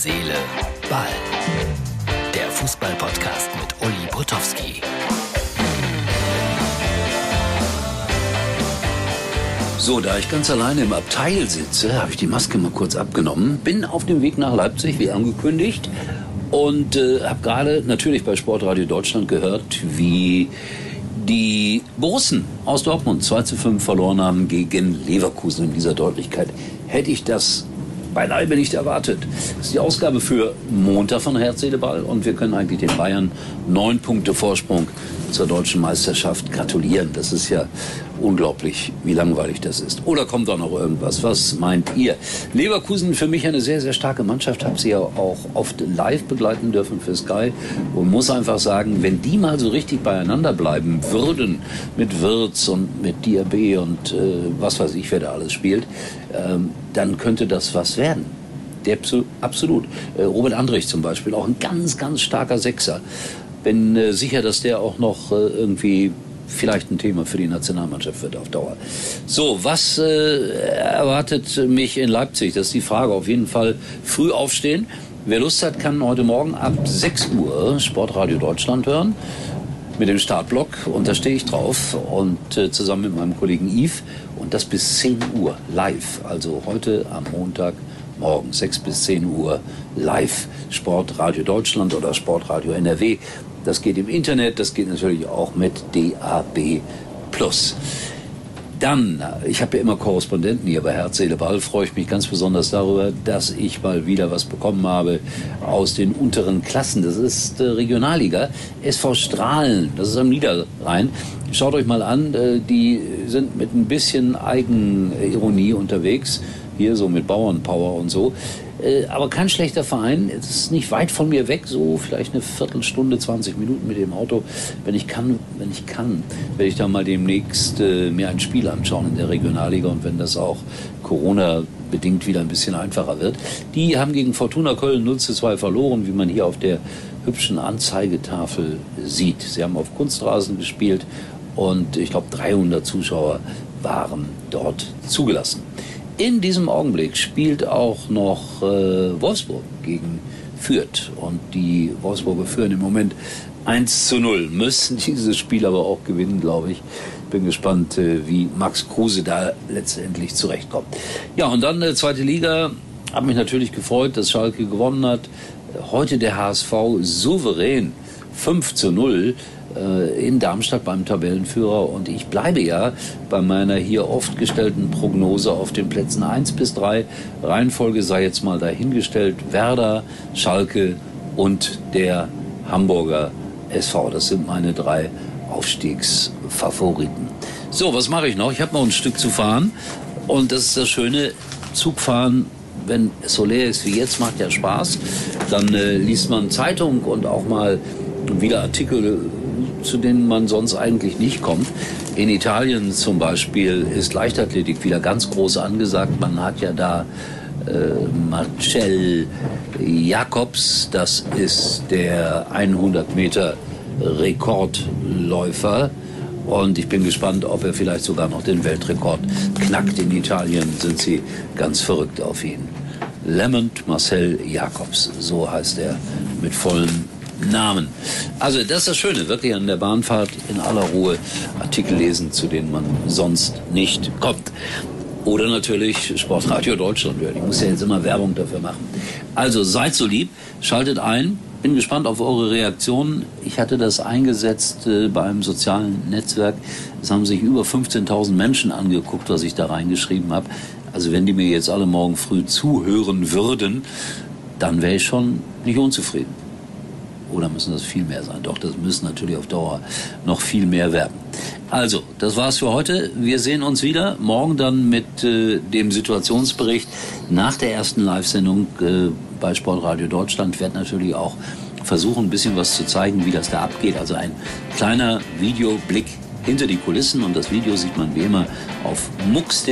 Seele, Ball. Der Fußball-Podcast mit Uli Potowski. So, da ich ganz alleine im Abteil sitze, habe ich die Maske mal kurz abgenommen. Bin auf dem Weg nach Leipzig, wie angekündigt. Und äh, habe gerade natürlich bei Sportradio Deutschland gehört, wie die Borussen aus Dortmund 2 zu 5 verloren haben gegen Leverkusen in dieser Deutlichkeit. Hätte ich das beileibe nicht erwartet. Das ist die Ausgabe für Montag von Herz, Seele, Ball und wir können eigentlich den Bayern neun Punkte Vorsprung zur deutschen Meisterschaft gratulieren. Das ist ja unglaublich, wie langweilig das ist. Oder kommt da noch irgendwas? Was meint ihr? Leverkusen für mich eine sehr, sehr starke Mannschaft. Habe sie ja auch oft live begleiten dürfen für Sky und muss einfach sagen, wenn die mal so richtig beieinander bleiben würden mit Wirtz und mit Diaby und äh, was weiß ich, wer da alles spielt, ähm, dann könnte das was werden. Der absolut. Äh, Robert Andrich zum Beispiel, auch ein ganz, ganz starker Sechser. Bin äh, sicher, dass der auch noch äh, irgendwie vielleicht ein Thema für die Nationalmannschaft wird auf Dauer. So, was äh, erwartet mich in Leipzig? Das ist die Frage. Auf jeden Fall früh aufstehen. Wer Lust hat, kann heute Morgen ab 6 Uhr Sportradio Deutschland hören mit dem Startblock und da stehe ich drauf und äh, zusammen mit meinem Kollegen Yves und das bis 10 Uhr live. Also heute am Montag morgen 6 bis 10 Uhr live Sportradio Deutschland oder Sportradio NRW. Das geht im Internet, das geht natürlich auch mit DAB+. Dann, ich habe ja immer Korrespondenten hier bei Herz, Seele, Ball, freue ich mich ganz besonders darüber, dass ich mal wieder was bekommen habe aus den unteren Klassen. Das ist äh, Regionalliga, SV Strahlen, das ist am Niederrhein. Schaut euch mal an, äh, die sind mit ein bisschen Eigenironie unterwegs, hier so mit Bauernpower und so. Äh, aber kein schlechter Verein. Es ist nicht weit von mir weg, so vielleicht eine Viertelstunde, 20 Minuten mit dem Auto. Wenn ich kann, wenn ich kann, werde ich da mal demnächst äh, mir ein Spiel anschauen in der Regionalliga und wenn das auch Corona bedingt wieder ein bisschen einfacher wird. Die haben gegen Fortuna Köln 0 zu 2 verloren, wie man hier auf der hübschen Anzeigetafel sieht. Sie haben auf Kunstrasen gespielt und ich glaube 300 Zuschauer waren dort zugelassen. In diesem Augenblick spielt auch noch äh, Wolfsburg gegen Fürth. Und die Wolfsburger führen im Moment 1 zu 0. Müssen dieses Spiel aber auch gewinnen, glaube ich. Bin gespannt, äh, wie Max Kruse da letztendlich zurechtkommt. Ja, und dann äh, zweite Liga. Hat mich natürlich gefreut, dass Schalke gewonnen hat. Heute der HSV souverän 5 zu 0 äh, in Darmstadt beim Tabellenführer und ich bleibe ja bei meiner hier oft gestellten Prognose auf den Plätzen 1 bis 3. Reihenfolge sei jetzt mal dahingestellt. Werder, Schalke und der Hamburger SV. Das sind meine drei Aufstiegsfavoriten. So, was mache ich noch? Ich habe noch ein Stück zu fahren und das ist das Schöne, Zugfahren wenn es so leer ist wie jetzt, macht ja Spaß. Dann äh, liest man Zeitung und auch mal wieder Artikel zu denen man sonst eigentlich nicht kommt. In Italien zum Beispiel ist Leichtathletik wieder ganz groß angesagt. Man hat ja da äh, Marcel Jacobs, das ist der 100 Meter Rekordläufer. Und ich bin gespannt, ob er vielleicht sogar noch den Weltrekord knackt. In Italien sind sie ganz verrückt auf ihn. Lement Marcel Jacobs, so heißt er mit vollen Namen. Also das ist das Schöne, wirklich an der Bahnfahrt in aller Ruhe Artikel lesen, zu denen man sonst nicht kommt. Oder natürlich Sportradio Deutschland hören. Ich muss ja jetzt immer Werbung dafür machen. Also seid so lieb, schaltet ein. Bin gespannt auf eure Reaktionen. Ich hatte das eingesetzt äh, bei einem sozialen Netzwerk. Es haben sich über 15.000 Menschen angeguckt, was ich da reingeschrieben habe. Also wenn die mir jetzt alle morgen früh zuhören würden, dann wäre ich schon nicht unzufrieden. Oder müssen das viel mehr sein? Doch, das müssen natürlich auf Dauer noch viel mehr werden. Also, das war's für heute. Wir sehen uns wieder morgen dann mit äh, dem Situationsbericht nach der ersten Live-Sendung äh, bei Sportradio Deutschland. Ich werde natürlich auch versuchen, ein bisschen was zu zeigen, wie das da abgeht. Also ein kleiner Videoblick hinter die Kulissen und das Video sieht man wie immer auf MUX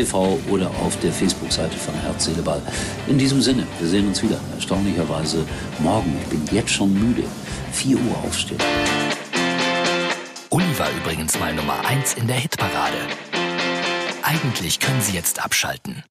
oder auf der Facebook-Seite von Herz, Seele, Ball. In diesem Sinne, wir sehen uns wieder, erstaunlicherweise morgen. Ich bin jetzt schon müde. 4 Uhr aufstehen. Uli war übrigens mal Nummer 1 in der Hitparade. Eigentlich können Sie jetzt abschalten.